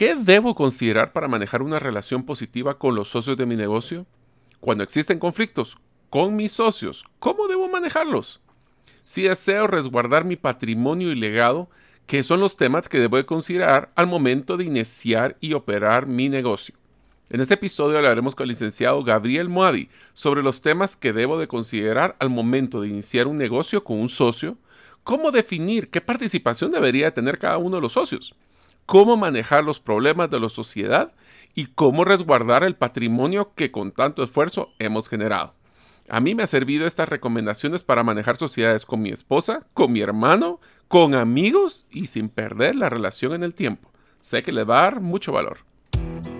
¿Qué debo considerar para manejar una relación positiva con los socios de mi negocio? Cuando existen conflictos con mis socios, ¿cómo debo manejarlos? Si deseo resguardar mi patrimonio y legado, ¿qué son los temas que debo considerar al momento de iniciar y operar mi negocio? En este episodio hablaremos con el licenciado Gabriel Moadi sobre los temas que debo de considerar al momento de iniciar un negocio con un socio, cómo definir qué participación debería tener cada uno de los socios, cómo manejar los problemas de la sociedad y cómo resguardar el patrimonio que con tanto esfuerzo hemos generado. A mí me ha servido estas recomendaciones para manejar sociedades con mi esposa, con mi hermano, con amigos y sin perder la relación en el tiempo. Sé que le va a dar mucho valor.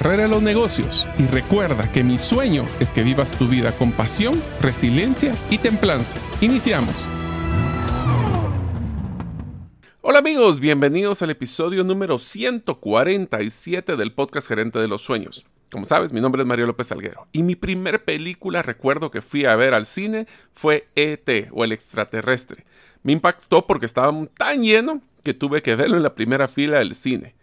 carrera los negocios y recuerda que mi sueño es que vivas tu vida con pasión, resiliencia y templanza. Iniciamos. Hola amigos, bienvenidos al episodio número 147 del podcast Gerente de los Sueños. Como sabes, mi nombre es Mario López Alguero y mi primer película recuerdo que fui a ver al cine fue ET o El extraterrestre. Me impactó porque estaba tan lleno que tuve que verlo en la primera fila del cine.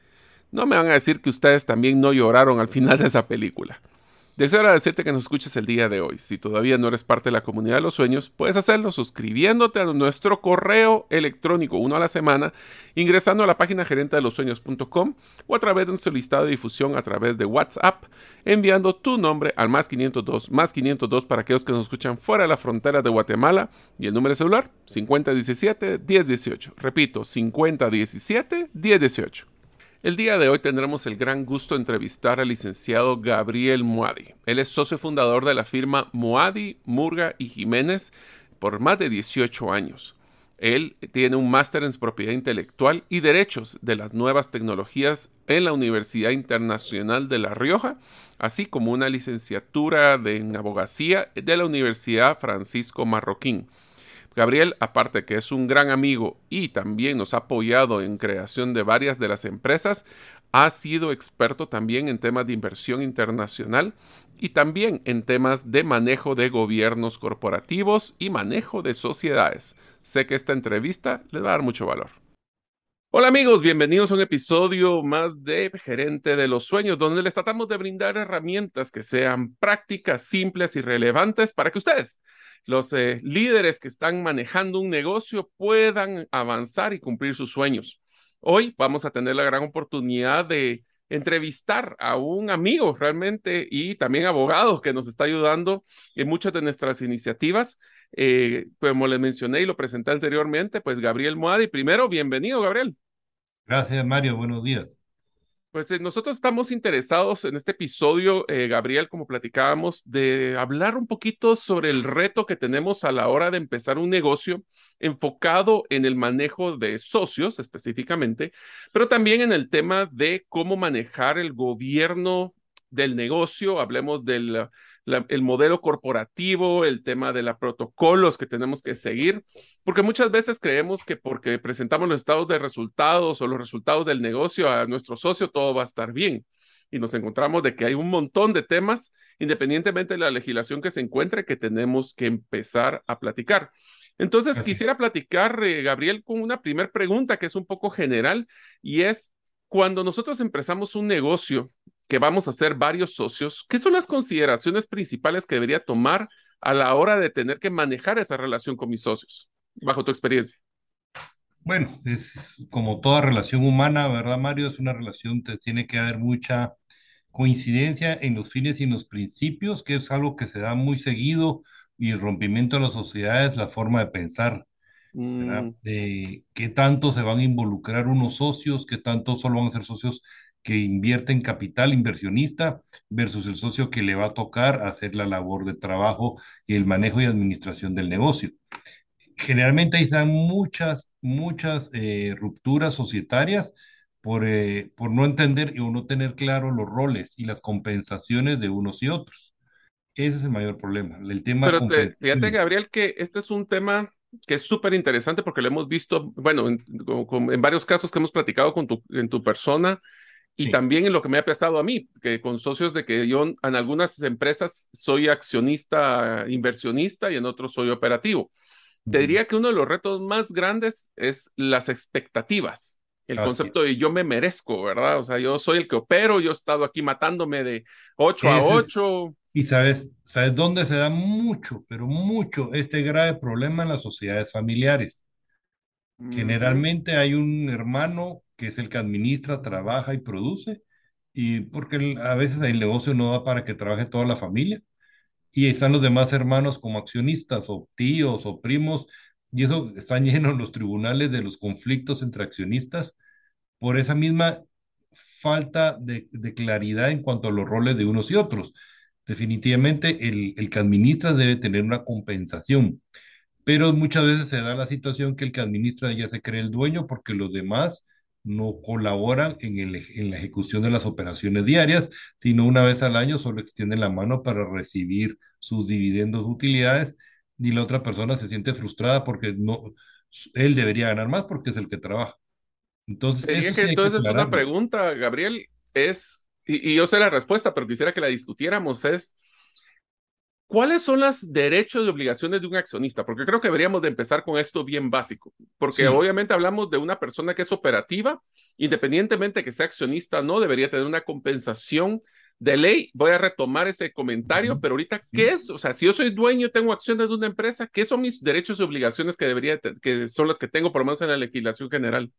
No me van a decir que ustedes también no lloraron al final de esa película. Deseo agradecerte que nos escuches el día de hoy. Si todavía no eres parte de la comunidad de los sueños, puedes hacerlo suscribiéndote a nuestro correo electrónico uno a la semana, ingresando a la página gerente de los sueños.com o a través de nuestro listado de difusión a través de WhatsApp, enviando tu nombre al más 502, más 502 para aquellos que nos escuchan fuera de la frontera de Guatemala y el número de celular 5017 1018. Repito, 5017 1018. El día de hoy tendremos el gran gusto de entrevistar al licenciado Gabriel Muadi. Él es socio fundador de la firma Muadi, Murga y Jiménez por más de 18 años. Él tiene un máster en propiedad intelectual y derechos de las nuevas tecnologías en la Universidad Internacional de La Rioja, así como una licenciatura en abogacía de la Universidad Francisco Marroquín. Gabriel, aparte que es un gran amigo y también nos ha apoyado en creación de varias de las empresas, ha sido experto también en temas de inversión internacional y también en temas de manejo de gobiernos corporativos y manejo de sociedades. Sé que esta entrevista les va a dar mucho valor. Hola amigos, bienvenidos a un episodio más de Gerente de los Sueños, donde les tratamos de brindar herramientas que sean prácticas, simples y relevantes para que ustedes los eh, líderes que están manejando un negocio puedan avanzar y cumplir sus sueños. Hoy vamos a tener la gran oportunidad de entrevistar a un amigo realmente y también abogado que nos está ayudando en muchas de nuestras iniciativas. Eh, como les mencioné y lo presenté anteriormente, pues Gabriel Moadi. Primero, bienvenido, Gabriel. Gracias, Mario. Buenos días. Pues eh, nosotros estamos interesados en este episodio, eh, Gabriel, como platicábamos, de hablar un poquito sobre el reto que tenemos a la hora de empezar un negocio enfocado en el manejo de socios específicamente, pero también en el tema de cómo manejar el gobierno del negocio, hablemos del el modelo corporativo, el tema de los protocolos que tenemos que seguir, porque muchas veces creemos que porque presentamos los estados de resultados o los resultados del negocio a nuestro socio, todo va a estar bien. Y nos encontramos de que hay un montón de temas, independientemente de la legislación que se encuentre, que tenemos que empezar a platicar. Entonces, quisiera platicar, eh, Gabriel, con una primera pregunta que es un poco general y es, cuando nosotros empezamos un negocio, que vamos a ser varios socios, ¿qué son las consideraciones principales que debería tomar a la hora de tener que manejar esa relación con mis socios, bajo tu experiencia? Bueno, es como toda relación humana, ¿verdad, Mario? Es una relación que tiene que haber mucha coincidencia en los fines y en los principios, que es algo que se da muy seguido, y el rompimiento de las sociedades, la forma de pensar. Mm, qué tanto se van a involucrar unos socios, qué tanto solo van a ser socios que invierten capital inversionista versus el socio que le va a tocar hacer la labor de trabajo y el manejo y administración del negocio. Generalmente ahí están muchas, muchas eh, rupturas societarias por, eh, por no entender o no tener claro los roles y las compensaciones de unos y otros. Ese es el mayor problema, el tema Pero te- fíjate. Gabriel, que este es un tema que es súper interesante porque lo hemos visto, bueno, en, en varios casos que hemos platicado con tu, en tu persona y Sí. también en lo que me ha pasado a mí, que con socios de que yo en algunas empresas soy accionista, inversionista y en otros soy operativo. Te diría que uno de los retos más grandes es las expectativas, el Así concepto de yo me merezco, ¿verdad? O sea, yo soy el que opero, yo he estado aquí matándome de 8 a es. Ese es 8. Y sabes, ¿sabes dónde se da mucho, pero mucho este grave problema en las sociedades familiares? Generalmente hay un hermano que es el que administra, trabaja y produce, y porque a veces el negocio no da para que trabaje toda la familia, y están los demás hermanos como accionistas o tíos o primos, y eso están llenos los tribunales de los conflictos entre accionistas por esa misma falta de, de claridad en cuanto a los roles de unos y otros. Definitivamente el, el que administra debe tener una compensación, pero muchas veces se da la situación que el que administra ya se cree el dueño porque los demás no colaboran en, el, en la ejecución de las operaciones diarias, sino una vez al año solo extienden la mano para recibir sus dividendos, utilidades, y la otra persona se siente frustrada porque no, él debería ganar más porque es el que trabaja. Entonces, eso que que entonces una pregunta, Gabriel, es, y, y yo sé la respuesta, pero quisiera que la discutiéramos, es, ¿cuáles son los derechos y obligaciones de un accionista? Porque creo que deberíamos de empezar con esto bien básico, porque Sí, obviamente hablamos de una persona que es operativa, independientemente que sea accionista o no, debería tener una compensación de ley. Voy a retomar ese comentario, pero ahorita, ¿qué es? O sea, si yo soy dueño, tengo acciones de una empresa, ¿qué son mis derechos y obligaciones que debería, que son las que tengo por lo menos en la legislación general?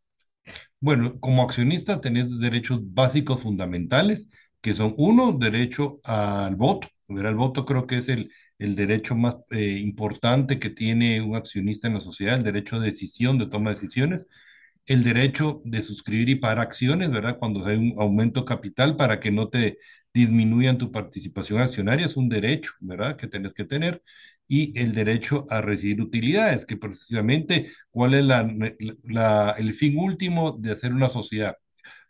Bueno, como accionista tenés derechos básicos fundamentales, que son uno, derecho al voto. El voto creo que es el, el derecho más eh, importante que tiene un accionista en la sociedad, el derecho de decisión, de toma de decisiones, el derecho de suscribir y pagar acciones, ¿verdad? Cuando hay un aumento capital para que no te disminuyan tu participación accionaria, es un derecho, ¿verdad? Que tenés que tener. Y el derecho a recibir utilidades, que precisamente, ¿cuál es la- el fin último de hacer una sociedad?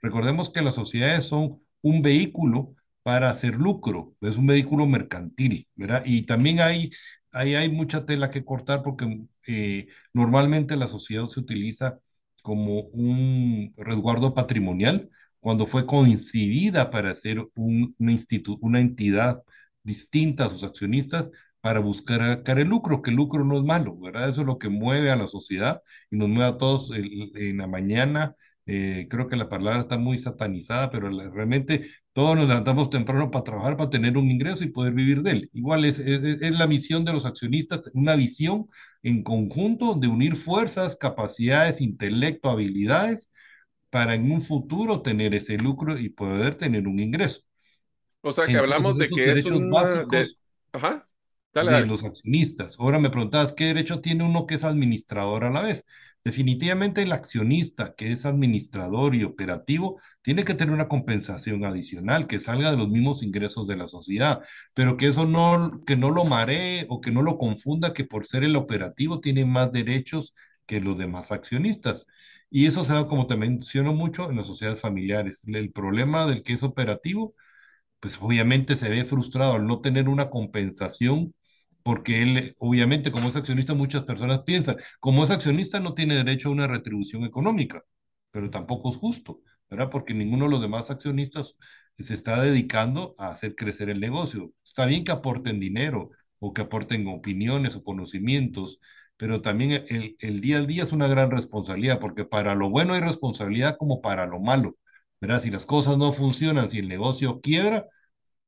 Recordemos que las sociedades son un vehículo para hacer lucro, es un vehículo mercantil, ¿verdad? Y también hay, hay, hay mucha tela que cortar porque eh, normalmente la sociedad se utiliza como un resguardo patrimonial cuando fue concebida para ser un, una, una entidad distinta a sus accionistas para buscar sacar el lucro, que el lucro no es malo, ¿verdad? Eso es lo que mueve a la sociedad y nos mueve a todos el- en la mañana. eh, creo que la palabra está muy satanizada, pero la- realmente todos nos levantamos temprano para trabajar, para tener un ingreso y poder vivir de él. Igual es, es, es la misión de los accionistas, una visión en conjunto de unir fuerzas, capacidades, intelecto, habilidades para en un futuro tener ese lucro y poder tener un ingreso. O sea, que Entonces, hablamos de que es una de, básicos ajá, dale, de dale. los accionistas. Ahora me preguntabas, ¿qué derecho tiene uno que es administrador a la vez? Definitivamente el accionista que es administrador y operativo tiene que tener una compensación adicional que salga de los mismos ingresos de la sociedad, pero que eso no, que no lo maree o que no lo confunda que por ser el operativo tiene más derechos que los demás accionistas. Y eso se da, como te menciono mucho, en las sociedades familiares. El problema del que es operativo pues obviamente se ve frustrado al no tener una compensación, porque él, obviamente, como es accionista, muchas personas piensan, como es accionista no tiene derecho a una retribución económica, pero tampoco es justo, ¿verdad? Porque ninguno de los demás accionistas se está dedicando a hacer crecer el negocio. Está bien que aporten dinero o que aporten opiniones o conocimientos, pero también el, el día al día es una gran responsabilidad, porque para lo bueno hay responsabilidad como para lo malo. ¿verdad? Si las cosas no funcionan, si el negocio quiebra,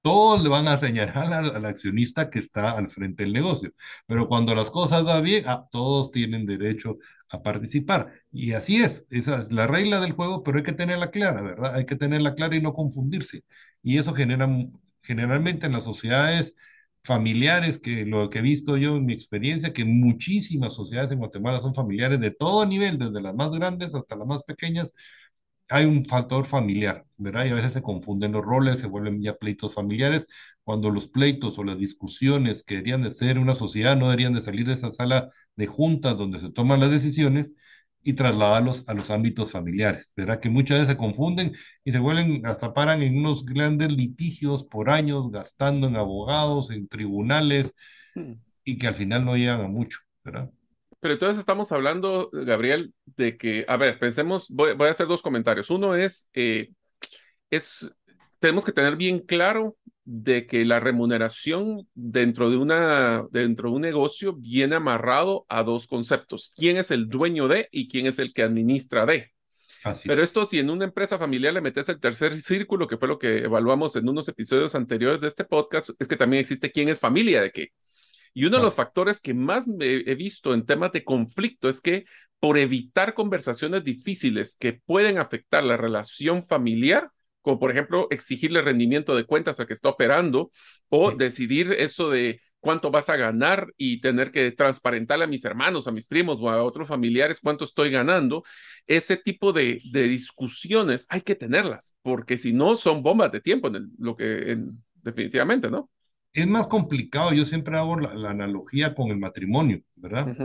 todos le van a señalar al, accionista que está al frente del negocio. Pero cuando las cosas van bien, ah, todos tienen derecho a participar. Y así es, esa es la regla del juego, pero hay que tenerla clara, ¿verdad? Hay que tenerla clara y no confundirse. Y eso genera generalmente en las sociedades familiares, que lo que he visto yo en mi experiencia, que muchísimas sociedades en Guatemala son familiares de todo nivel, desde las más grandes hasta las más pequeñas, hay un factor familiar, ¿verdad? Y a veces se confunden los roles, se vuelven ya pleitos familiares, cuando los pleitos o las discusiones que deberían de ser una sociedad no deberían de salir de esa sala de juntas donde se toman las decisiones y trasladarlos a los ámbitos familiares, ¿verdad? Que muchas veces se confunden y se vuelven, hasta paran en unos grandes litigios por años, gastando en abogados, en tribunales, hmm. y que al final no llegan a mucho, ¿verdad? Pero entonces estamos hablando, Gabriel, de que, a ver, pensemos, voy, a hacer dos comentarios. Uno es, eh, es, tenemos que tener bien claro de que la remuneración dentro de, una, dentro de un negocio viene amarrado a dos conceptos. ¿Quién es el dueño de y quién es el que administra de? Pero esto, si en una empresa familiar le metes el tercer círculo, que fue lo que evaluamos en unos episodios anteriores de este podcast, es que también existe quién es familia de qué. Y uno de los factores que más he visto en temas de conflicto es que por evitar conversaciones difíciles que pueden afectar la relación familiar, como por ejemplo exigirle rendimiento de cuentas al que está operando o decidir eso de cuánto vas a ganar y tener que transparentarle a mis hermanos, a mis primos o a otros familiares cuánto estoy ganando, ese tipo de, de discusiones hay que tenerlas, porque si no son bombas de tiempo en lo que definitivamente, ¿no? Es más complicado. Yo siempre hago la, analogía con el matrimonio, ¿verdad?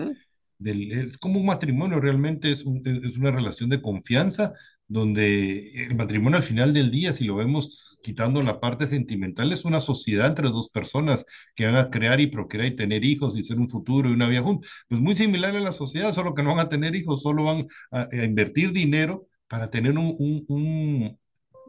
es como un matrimonio, realmente es, es, una relación de confianza, donde el matrimonio al final del día, si lo vemos quitando la parte sentimental, es una sociedad entre dos personas que van a crear y procrear y tener hijos y ser un futuro y una vida juntos. Pues muy similar a la sociedad, solo que no van a tener hijos, solo van a, invertir dinero para tener un, un, un,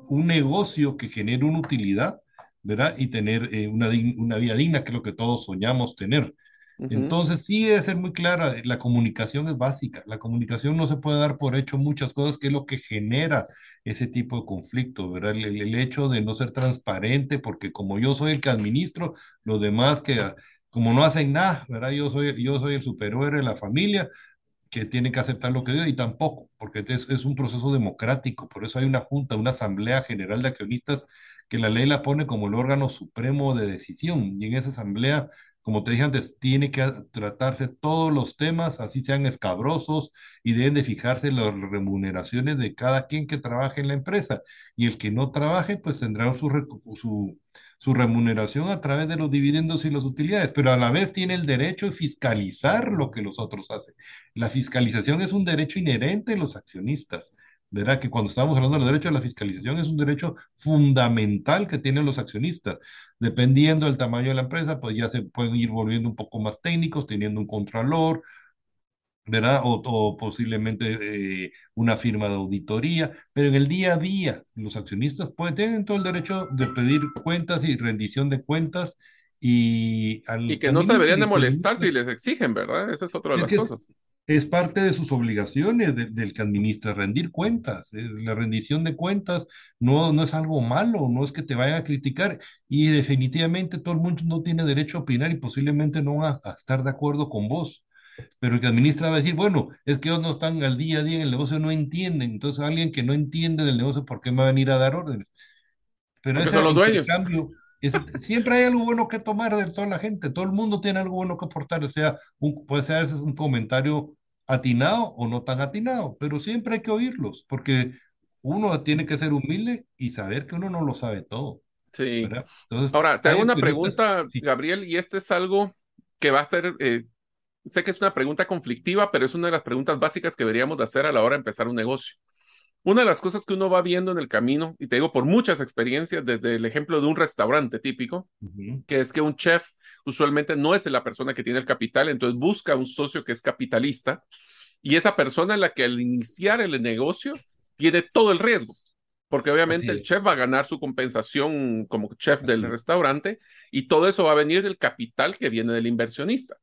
un negocio que genere una utilidad ¿verdad? Y tener eh, una, una vida digna, que es lo que todos soñamos tener. Entonces, sí debe ser muy clara, la comunicación es básica, la comunicación no se puede dar por hecho muchas cosas, que es lo que genera ese tipo de conflicto, ¿verdad? El, el, hecho de no ser transparente, porque como yo soy el que administro, los demás que como no hacen nada, ¿verdad? Yo soy, yo soy el superhéroe de la familia, que tiene que aceptar lo que digo y tampoco, porque es, es, un proceso democrático, por eso hay una junta, una asamblea general de accionistas que la ley la pone como el órgano supremo de decisión. Y en esa asamblea, como te dije antes, tiene que tratarse todos los temas, así sean escabrosos y deben de fijarse las remuneraciones de cada quien que trabaje en la empresa. Y el que no trabaje pues tendrá su, su su remuneración a través de los dividendos y las utilidades, pero a la vez tiene el derecho de fiscalizar lo que los otros hacen. La fiscalización es un derecho inherente de los accionistas. ¿verdad? Que cuando estamos hablando del derecho a la fiscalización es un derecho fundamental que tienen los accionistas. Dependiendo del tamaño de la empresa, pues ya se pueden ir volviendo un poco más técnicos, teniendo un contralor, ¿verdad? O, posiblemente eh, una firma de auditoría, pero en el día a día los accionistas pueden, tienen todo el derecho de pedir cuentas y rendición de cuentas y... y que no se deberían de molestar si les exigen, ¿verdad? Esa es otra de las cosas. Es parte de sus obligaciones del que administra, rendir cuentas. Eh, la rendición de cuentas no, no es algo malo, no es que te vayan a criticar y definitivamente todo el mundo no tiene derecho a opinar y posiblemente no va a estar de acuerdo con vos pero el que administra va a decir, bueno, es que ellos no están al día a día en el negocio, no entienden, entonces alguien que no entiende del negocio, ¿por qué me va a venir a dar órdenes? Pero ese los dueños. Cambio, siempre hay algo bueno que tomar de toda la gente, todo el mundo tiene algo bueno que aportar, o sea, un, puede ser un comentario atinado o no tan atinado, pero siempre hay que oírlos, porque uno tiene que ser humilde y saber que uno no lo sabe todo. Sí. Ahora, te hago una pregunta, Gabriel, y este es algo que va a ser eh, sé que es una pregunta conflictiva, pero es una de las preguntas básicas que deberíamos de hacer a la hora de empezar un negocio. Una de las cosas que uno va viendo en el camino, y te digo por muchas experiencias, desde el ejemplo de un restaurante típico, que es que un chef usualmente no es la persona que tiene el capital, entonces busca un socio que es capitalista, y esa persona es la que al iniciar el negocio tiene todo el riesgo, porque obviamente el chef va a ganar su compensación como chef del restaurante, y todo eso va a venir del capital que viene del inversionista.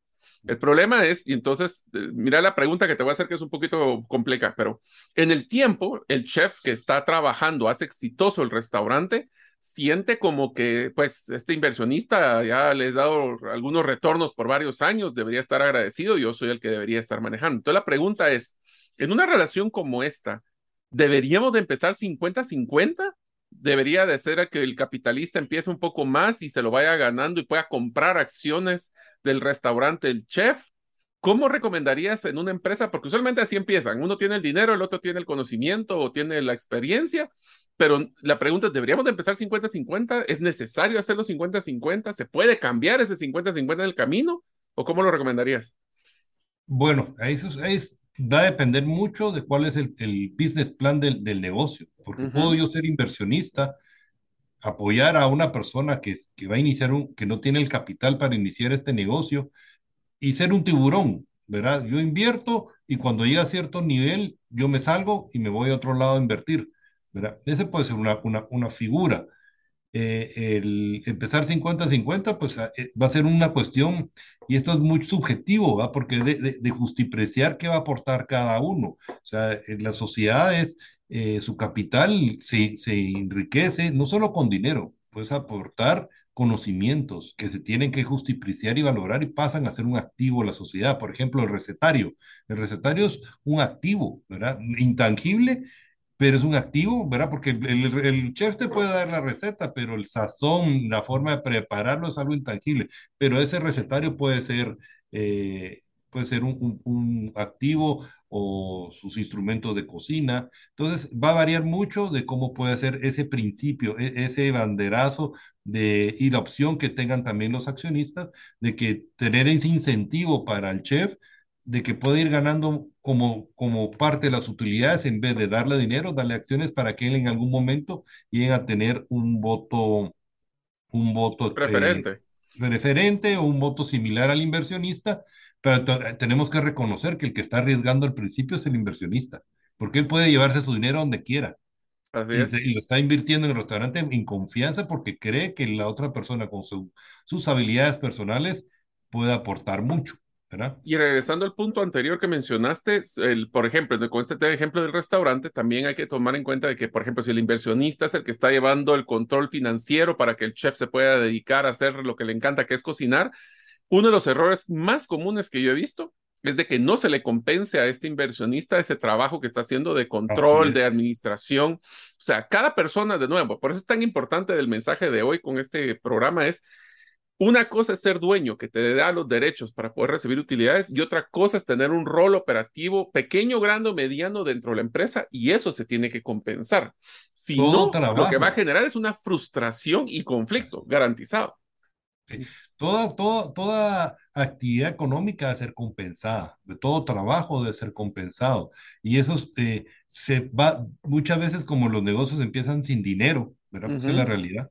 El problema es, y entonces, eh, mira la pregunta que te voy a hacer que es un poquito compleja, pero en el tiempo, el chef que está trabajando, hace exitoso el restaurante, siente como que, pues, este inversionista ya les ha dado algunos retornos por varios años, debería estar agradecido, yo soy el que debería estar manejando. Entonces la pregunta es, en una relación como esta, ¿deberíamos de empezar 50-50? debería de ser que el capitalista empiece un poco más y se lo vaya ganando y pueda comprar acciones del restaurante el chef. ¿Cómo recomendarías en una empresa? Porque usualmente así empiezan. Uno tiene el dinero, el otro tiene el conocimiento o tiene la experiencia, pero la pregunta es, ¿deberíamos de empezar 50-50? ¿Es necesario hacerlo 50-50? ¿Se puede cambiar ese 50-50 en el camino? ¿O cómo lo recomendarías? Bueno, ahí es, va a depender mucho de cuál es el, business plan del, del negocio, porque puedo yo ser inversionista, apoyar a una persona que, que va a iniciar un, que no tiene el capital para iniciar este negocio y ser un tiburón, ¿verdad? Yo invierto y cuando llega a cierto nivel, yo me salgo y me voy a otro lado a invertir, ¿verdad? Ese puede ser una, una, una figura. Eh, el empezar 50-50, pues ah, eh, va a ser una cuestión, y esto es muy subjetivo, ¿va? porque de, de, de, justipreciar qué va a aportar cada uno. O sea, en las sociedades, eh, su capital se, se enriquece no solo con dinero, puedes aportar conocimientos que se tienen que justipreciar y valorar y pasan a ser un activo de la sociedad. Por ejemplo, el recetario. El recetario es un activo, ¿verdad? Intangible, pero es un activo, ¿verdad? Porque el, chef te puede dar la receta, pero el sazón, la forma de prepararlo es algo intangible. Pero ese recetario puede ser, eh, puede ser un, un, activo o sus instrumentos de cocina. Entonces, va a variar mucho de cómo puede ser ese principio, e, ese banderazo de, y la opción que tengan también los accionistas de que tener ese incentivo para el chef de que puede ir ganando como, como parte de las utilidades en vez de darle dinero, darle acciones para que él en algún momento llegue a tener un voto, un voto eh, preferente. preferente o un voto similar al inversionista, pero tenemos que reconocer que el que está arriesgando al principio es el inversionista, porque él puede llevarse su dinero donde quiera. Así y, es. y, lo está invirtiendo en el restaurante en confianza porque cree que la otra persona con su, sus habilidades personales puede aportar mucho. Y regresando al punto anterior que mencionaste, el, por ejemplo, con este ejemplo del restaurante, también hay que tomar en cuenta de que, por ejemplo, si el inversionista es el que está llevando el control financiero para que el chef se pueda dedicar a hacer lo que le encanta, que es cocinar, uno de los errores más comunes que yo he visto es de que no se le compense a este inversionista ese trabajo que está haciendo de control, de administración. O sea, cada persona, de nuevo, por eso es tan importante el mensaje de hoy con este programa, es una cosa es ser dueño, que te da los derechos para poder recibir utilidades, y otra cosa es tener un rol operativo pequeño, grande o mediano dentro de la empresa, y eso se tiene que compensar. Si no, lo que va a generar es una frustración y conflicto garantizado. Toda, toda, toda actividad económica debe ser compensada, de todo trabajo debe ser compensado. Y eso eh, se va, muchas veces como los negocios empiezan sin dinero, ¿verdad? Uh -huh. es la realidad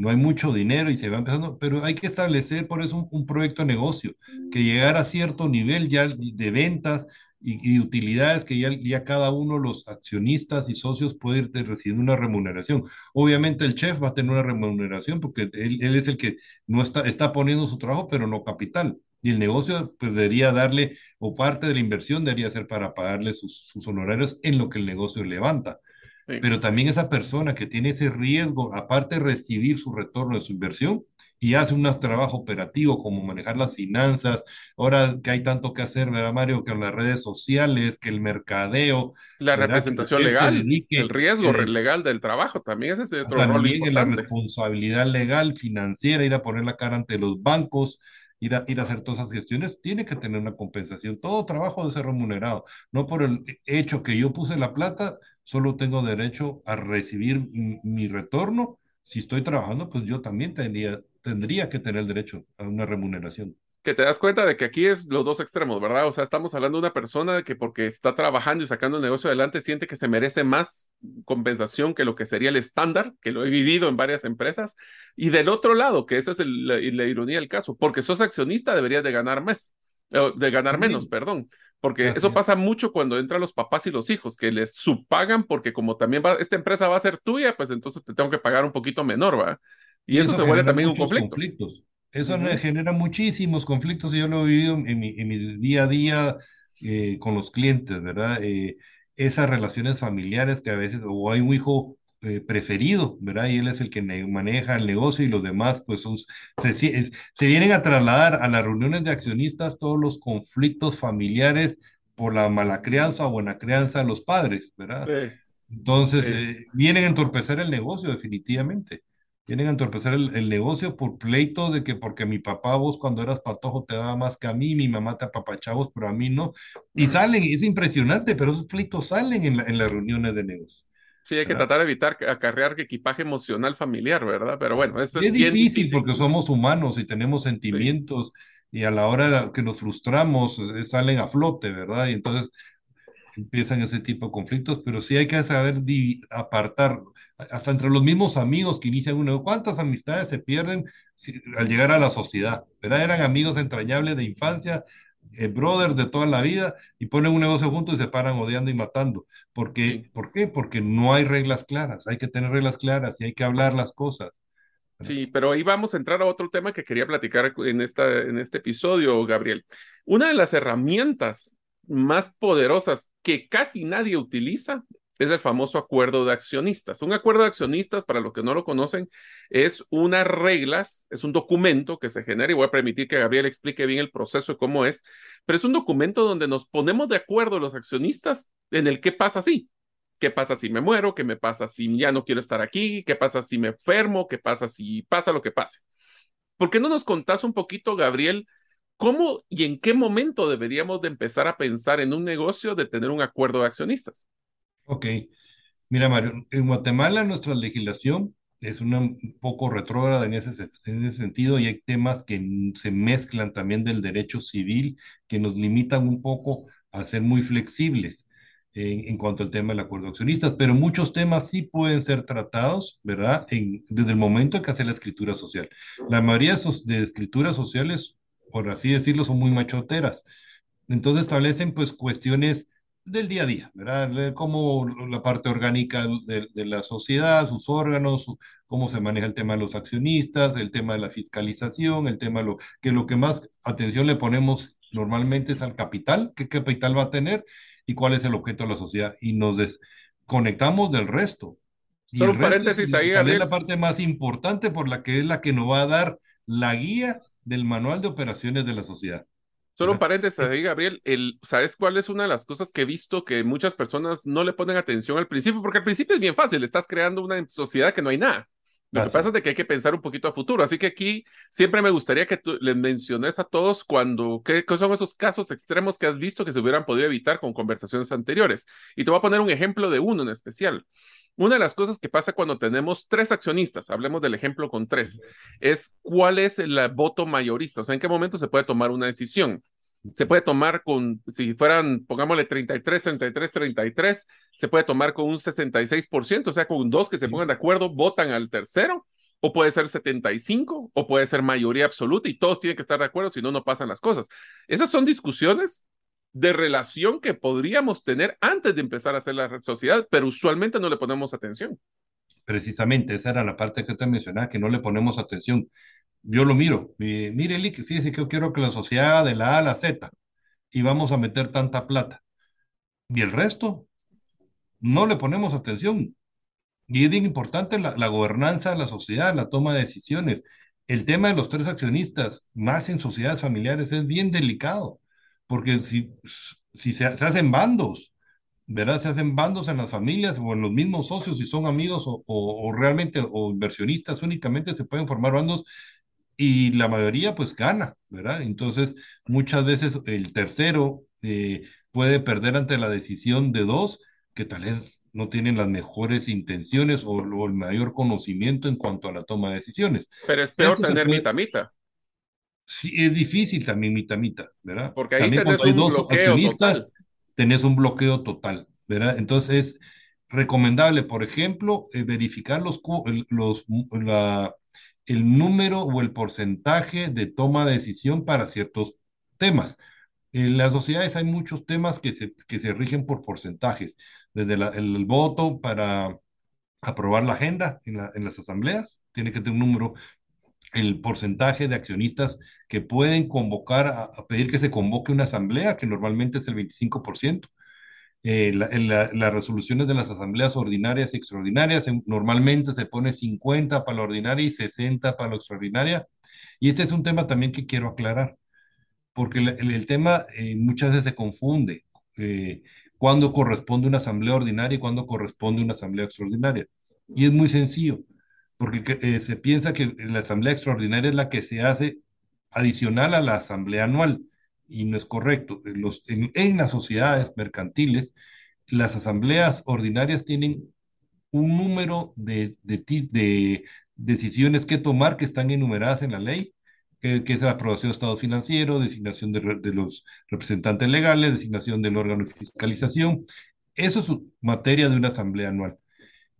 no hay mucho dinero y se va empezando, pero hay que establecer por eso un, proyecto de negocio, que llegar a cierto nivel ya de ventas y, utilidades que ya, ya, cada uno, los accionistas y socios, puede ir recibiendo una remuneración. Obviamente el chef va a tener una remuneración porque él, él, es el que no está, está poniendo su trabajo, pero no capital. Y el negocio pues, debería darle, o parte de la inversión debería ser para pagarle sus, sus honorarios en lo que el negocio levanta. Pero también esa persona que tiene ese riesgo, aparte de recibir su retorno de su inversión, y hace un trabajo operativo como manejar las finanzas, ahora que hay tanto que hacer, ¿verdad, Mario? Que las redes sociales, que el mercadeo. La ¿verdad? representación legal, dedique, el riesgo eh, legal del trabajo, también ese es otro También en la responsabilidad legal, financiera, ir a poner la cara ante los bancos, ir a, ir a hacer todas esas gestiones, tiene que tener una compensación. Todo trabajo debe ser remunerado, no por el hecho que yo puse la plata, solo tengo derecho a recibir mi retorno. Si estoy trabajando, pues yo también tendría, tendría que tener el derecho a una remuneración. Que te das cuenta de que aquí es los dos extremos, ¿verdad? O sea, estamos hablando de una persona que porque está trabajando y sacando el negocio adelante siente que se merece más compensación que lo que sería el estándar, que lo he vivido en varias empresas. Y del otro lado, que esa es el, la, la, ironía del caso, porque sos accionista deberías de ganar más, de ganar menos, perdón. Porque eso es. pasa mucho cuando entran los papás y los hijos, que les subpagan porque como también va, esta empresa va a ser tuya, pues entonces te tengo que pagar un poquito menor, ¿va? Y, y eso, eso, se vuelve también un conflicto. conflictos. Eso genera muchísimos conflictos y yo lo he vivido en mi, en mi día a día eh, con los clientes, ¿verdad? Eh, esas relaciones familiares que a veces, o hay un hijo eh, preferido, ¿verdad? Y él es el que maneja el negocio y los demás, pues son, se, se vienen a trasladar a las reuniones de accionistas todos los conflictos familiares por la mala crianza o buena crianza de los padres, ¿verdad? Sí. Entonces, vienen a entorpecer el negocio definitivamente. Vienen a entorpecer el, negocio por pleito de que porque mi papá vos cuando eras patojo te daba más que a mí, mi mamá te apapachabos, pero a mí no. Y salen, es impresionante, pero esos pleitos salen en, en las reuniones de negocio. Sí, hay que tratar de evitar acarrear equipaje emocional familiar, ¿verdad? Pero bueno, eso es, es difícil, porque somos humanos y tenemos sentimientos y a la hora que nos frustramos eh, salen a flote, ¿verdad? Y entonces empiezan ese tipo de conflictos, pero sí hay que saber apartar hasta entre los mismos amigos que inician uno, ¿cuántas amistades se pierden al llegar a la sociedad? ¿verdad? Eran amigos entrañables de infancia, eh, brothers de toda la vida, y ponen un negocio juntos y se paran odiando y matando. Porque, ¿Por qué? Porque no hay reglas claras, hay que tener reglas claras y hay que hablar las cosas. Sí, pero ahí vamos a entrar a otro tema que quería platicar en, esta, en este episodio, Gabriel. Una de las herramientas más poderosas que casi nadie utiliza es el famoso acuerdo de accionistas. Un acuerdo de accionistas, para los que no lo conocen, es unas reglas, es un documento que se genera, y voy a permitir que Gabriel explique bien el proceso y cómo es, pero es un documento donde nos ponemos de acuerdo los accionistas en el qué pasa si. ¿Qué pasa si me muero? ¿Qué me pasa si ya no quiero estar aquí? ¿Qué pasa si me enfermo? ¿Qué pasa si pasa lo que pase? ¿Por qué no nos contás un poquito, Gabriel, cómo y en qué momento deberíamos de empezar a pensar en un negocio de tener un acuerdo de accionistas? Ok. Mira, Mario, en Guatemala nuestra legislación es un poco retrógrada en ese, en ese sentido y hay temas que se mezclan también del derecho civil que nos limitan un poco a ser muy flexibles en, en cuanto al tema del acuerdo de accionistas, pero muchos temas sí pueden ser tratados, ¿verdad? Desde el momento en que hace la escritura social. La mayoría de escrituras sociales, por así decirlo, son muy machoteras. Entonces establecen pues cuestiones del día a día, ¿verdad? Cómo la parte orgánica de, de, la sociedad, sus órganos, cómo se maneja el tema de los accionistas, el tema de la fiscalización, el tema de lo que lo que más atención le ponemos normalmente es al capital, qué capital va a tener y cuál es el objeto de la sociedad y nos desconectamos del resto. Y Solo un paréntesis ahí, Es la parte más importante por la que es la que nos va a dar la guía del manual de operaciones de la sociedad. Solo un paréntesis ahí, Gabriel. El, ¿Sabes cuál es una de las cosas que he visto que muchas personas no le ponen atención al principio? Porque al principio es bien fácil, estás creando una sociedad que no hay nada. Lo que pasa es que hay que pensar un poquito a futuro. Así que aquí siempre me gustaría que tú les menciones a todos cuando, qué, qué, son esos casos extremos que has visto que se hubieran podido evitar con conversaciones anteriores. Y te voy a poner un ejemplo de uno en especial. Una de las cosas que pasa cuando tenemos tres accionistas, hablemos del ejemplo con tres, es cuál es el voto mayorista, o sea, en qué momento se puede tomar una decisión. Se puede tomar con, si fueran, pongámosle 33, 33, 33, se puede tomar con un 66%, o sea, con dos que se pongan de acuerdo, votan al tercero, o puede ser 75, o puede ser mayoría absoluta, y todos tienen que estar de acuerdo, si no, no pasan las cosas. Esas son discusiones de relación que podríamos tener antes de empezar a hacer la sociedad, pero usualmente no le ponemos atención. Precisamente, esa era la parte que te mencionaba, que no le ponemos atención. Yo lo miro, y, mire, Lick, fíjese que yo quiero que la sociedad de la A a la Z y vamos a meter tanta plata. Y el resto, no le ponemos atención. Y es bien importante la, la gobernanza de la sociedad, la toma de decisiones. El tema de los tres accionistas, más en sociedades familiares, es bien delicado porque si, si se, hacen bandos, ¿verdad? Se hacen bandos en las familias o en los mismos socios, si son amigos o, o, realmente o inversionistas únicamente, se pueden formar bandos y la mayoría pues gana, ¿verdad? Entonces, muchas veces el tercero eh, puede perder ante la decisión de dos que tal vez no tienen las mejores intenciones o, el mayor conocimiento en cuanto a la toma de decisiones. Pero es peor tener mitad-mitad sí es difícil también mitad, ¿verdad? Porque ahí también tenés un dos bloqueo total. tenés un bloqueo total, ¿verdad? Entonces es recomendable, por ejemplo, eh, verificar los, los, la, el número o el porcentaje de toma de decisión para ciertos temas. En las sociedades hay muchos temas que se, que se rigen por porcentajes, desde el, voto para aprobar la agenda en, la, en las asambleas, tiene que tener un número el porcentaje de accionistas que pueden convocar, a, pedir que se convoque una asamblea, que normalmente es el 25%. Eh, las resoluciones de las asambleas ordinarias y extraordinarias, normalmente se pone 50 para la ordinaria y 60 para la extraordinaria. Y este es un tema también que quiero aclarar, porque el, tema eh, muchas veces se confunde. Eh, cuándo corresponde una asamblea ordinaria y cuándo corresponde una asamblea extraordinaria. Y es muy sencillo porque eh, se piensa que la asamblea extraordinaria es la que se hace adicional a la asamblea anual, y no es correcto. En, las sociedades mercantiles, las asambleas ordinarias tienen un número de, de, decisiones que tomar que están enumeradas en la ley, que, es la aprobación de estado financiero, designación de, de, los representantes legales, designación del órgano de fiscalización. Eso es materia de una asamblea anual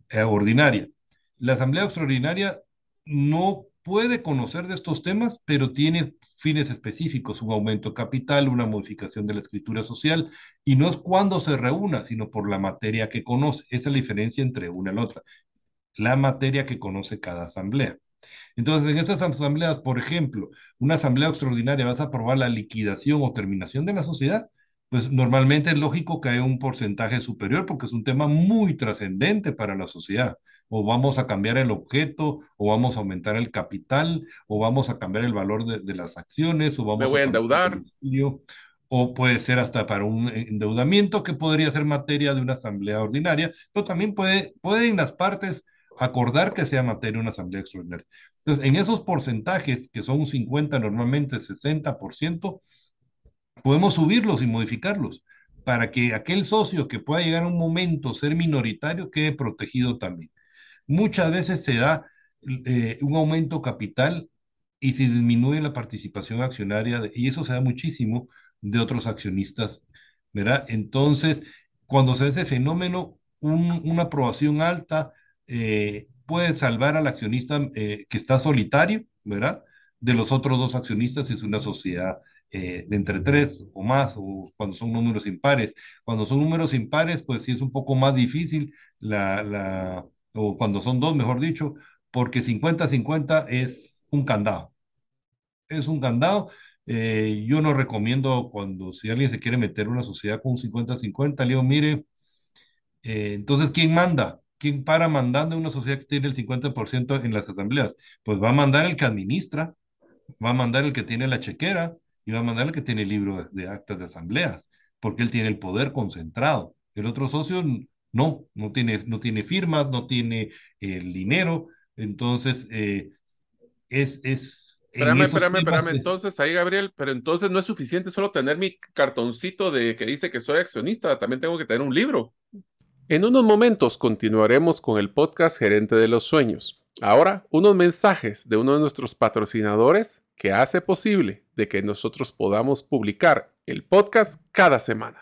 eh, ordinaria. La Asamblea Extraordinaria no puede conocer de estos temas, pero tiene fines específicos, un aumento capital, una modificación de la escritura social, y no es cuando se reúna, sino por la materia que conoce. Esa es la diferencia entre una y la otra. La materia que conoce cada asamblea. Entonces, en esas asambleas, por ejemplo, una asamblea extraordinaria vas a aprobar la liquidación o terminación de la sociedad, pues normalmente es lógico que haya un porcentaje superior porque es un tema muy trascendente para la sociedad o vamos a cambiar el objeto, o vamos a aumentar el capital, o vamos a cambiar el valor de, las acciones, o vamos Me voy a, endeudar. o puede ser hasta para un endeudamiento que podría ser materia de una asamblea ordinaria, pero también puede, pueden las partes acordar que sea materia de una asamblea extraordinaria. Entonces, en esos porcentajes, que son un 50, normalmente 60%, podemos subirlos y modificarlos para que aquel socio que pueda llegar a un momento ser minoritario quede protegido también. Muchas veces se da eh, un aumento capital y se disminuye la participación accionaria, y eso se da muchísimo de otros accionistas, ¿verdad? Entonces, cuando se da ese fenómeno, una aprobación alta eh, puede salvar al accionista eh, que está solitario, ¿verdad? De los otros dos accionistas si es una sociedad de entre tres o más, o cuando son números impares. Cuando son números impares, pues sí es un poco más difícil la, la o cuando son dos, mejor dicho, porque 50-50 es un candado. Es un candado. Eh, yo no recomiendo cuando si alguien se quiere meter en una sociedad con un 50-50, le digo, mire, eh, entonces, ¿quién manda? ¿Quién para mandando una sociedad que tiene el 50% en las asambleas? Pues va a mandar el que administra, va a mandar el que tiene la chequera y va a mandar el que tiene el libro de actas de asambleas, porque él tiene el poder concentrado. El otro socio no, no tiene, no tiene firmas, no tiene el dinero. Entonces, eh, es, es, Espérame, espérame, espérame. Entonces, ahí, Gabriel, pero entonces no es suficiente solo tener mi cartoncito de que dice que soy accionista, también tengo que tener un libro. En unos momentos continuaremos con el podcast Gerente de los Sueños. Ahora, unos mensajes de uno de nuestros patrocinadores que hace posible de que nosotros podamos publicar el podcast cada semana.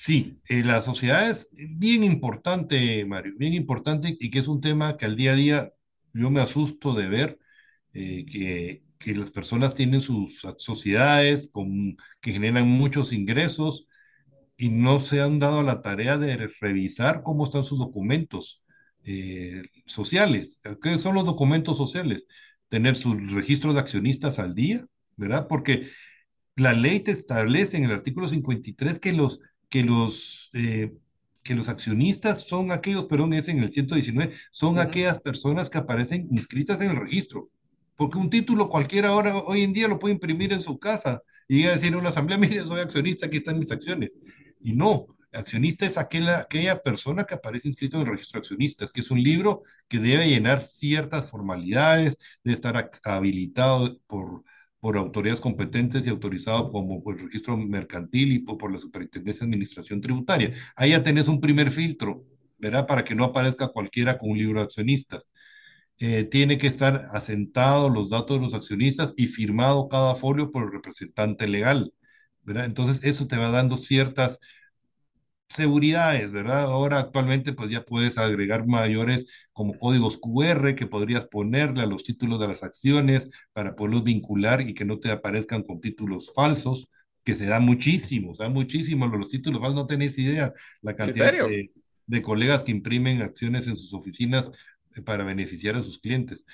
Sí, eh, la sociedad es bien importante, Mario, bien importante y que es un tema que al día a día yo me asusto de ver eh, que, las personas tienen sus sociedades que generan muchos ingresos y no se han dado la tarea de revisar cómo están sus documentos eh, sociales. ¿Qué son los documentos sociales? Tener sus registros de accionistas al día, ¿verdad? Porque la ley te establece en el artículo 53 que los que los, eh, que los accionistas son aquellos, perdón, es en el 119, son aquellas personas que aparecen inscritas en el registro. Porque un título cualquiera ahora, hoy en día lo puede imprimir en su casa y a decir en una asamblea, mire, soy accionista, aquí están mis acciones. Y no, accionista es aquella, aquella persona que aparece inscrito en el registro de accionistas, que es un libro que debe llenar ciertas formalidades, debe estar habilitado por, por autoridades competentes y autorizado como por el registro mercantil y por, la superintendencia de administración tributaria. Ahí ya tenés un primer filtro, ¿verdad? Para que no aparezca cualquiera con un libro de accionistas. eh, tiene que estar asentado los datos de los accionistas y firmado cada folio por el representante legal, ¿verdad? Entonces, eso te va dando ciertas seguridades, ¿verdad? Ahora actualmente pues ya puedes agregar mayores como códigos QR que podrías ponerle a los títulos de las acciones para poderlos vincular y que no te aparezcan con títulos falsos, que se da muchísimo, se da muchísimo los títulos falsos, no tenés idea la cantidad de, de, colegas que imprimen acciones en sus oficinas eh, para beneficiar a sus clientes.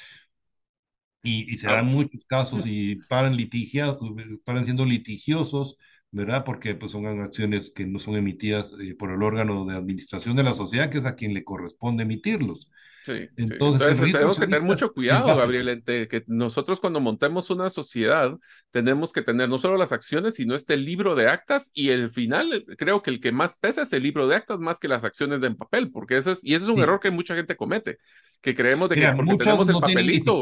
Y, y se dan muchos casos y paran, litigiados, paran siendo litigiosos ¿verdad? Porque pues son acciones que no son emitidas eh, por el órgano de administración de la sociedad, que es a quien le corresponde emitirlos. Sí, entonces, tenemos que tener mucho cuidado, Gabriel, entre que nosotros cuando montemos una sociedad tenemos que tener no solo las acciones, sino este libro de actas y el final creo que el que más pesa es el libro de actas más que las acciones de en papel, porque ese es, y ese es un error que mucha gente comete, que creemos de que porque tenemos el papelito...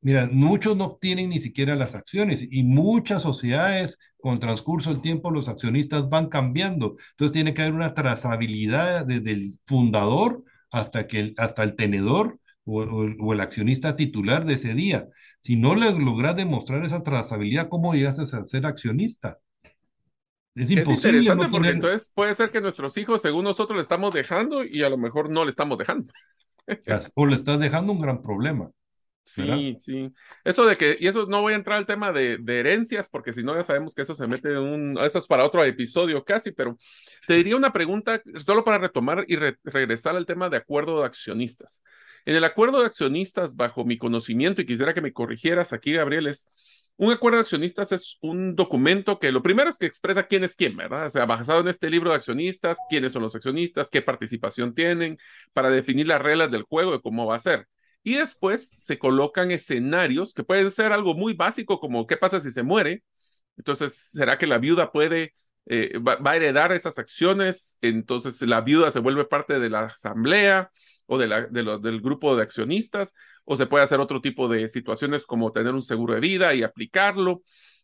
Mira, muchos no obtienen ni siquiera las acciones y muchas sociedades con el transcurso del tiempo los accionistas van cambiando. Entonces tiene que haber una trazabilidad desde el fundador hasta, que el, hasta el tenedor o, el accionista titular de ese día. Si no le logras demostrar esa trazabilidad, ¿cómo llegas a ser accionista? Es imposible. interesante porque entonces puede ser que nuestros hijos, según nosotros, le estamos dejando y a lo mejor no le estamos dejando. o le estás dejando un gran problema. Sí, sí. Eso de que, y eso no voy a entrar al tema de, herencias, porque si no ya sabemos que eso se mete en un, eso es para otro episodio casi, pero te diría una pregunta solo para retomar y regresar al tema de acuerdo de accionistas. En el acuerdo de accionistas, bajo mi conocimiento, y quisiera que me corrigieras aquí, Gabriel, es un acuerdo de accionistas es un documento que lo primero es que expresa quién es quién, ¿verdad? O sea, basado en este libro de accionistas, quiénes son los accionistas, qué participación tienen, para definir las reglas del juego de cómo va a ser. Y después se colocan escenarios que pueden ser algo muy básico como qué pasa si se muere. Entonces, ¿será que la viuda puede, eh, va, a heredar esas acciones? Entonces, la viuda se vuelve parte de la asamblea o de la, de del grupo de accionistas, o se puede hacer otro tipo de situaciones como tener un seguro de vida y aplicarlo.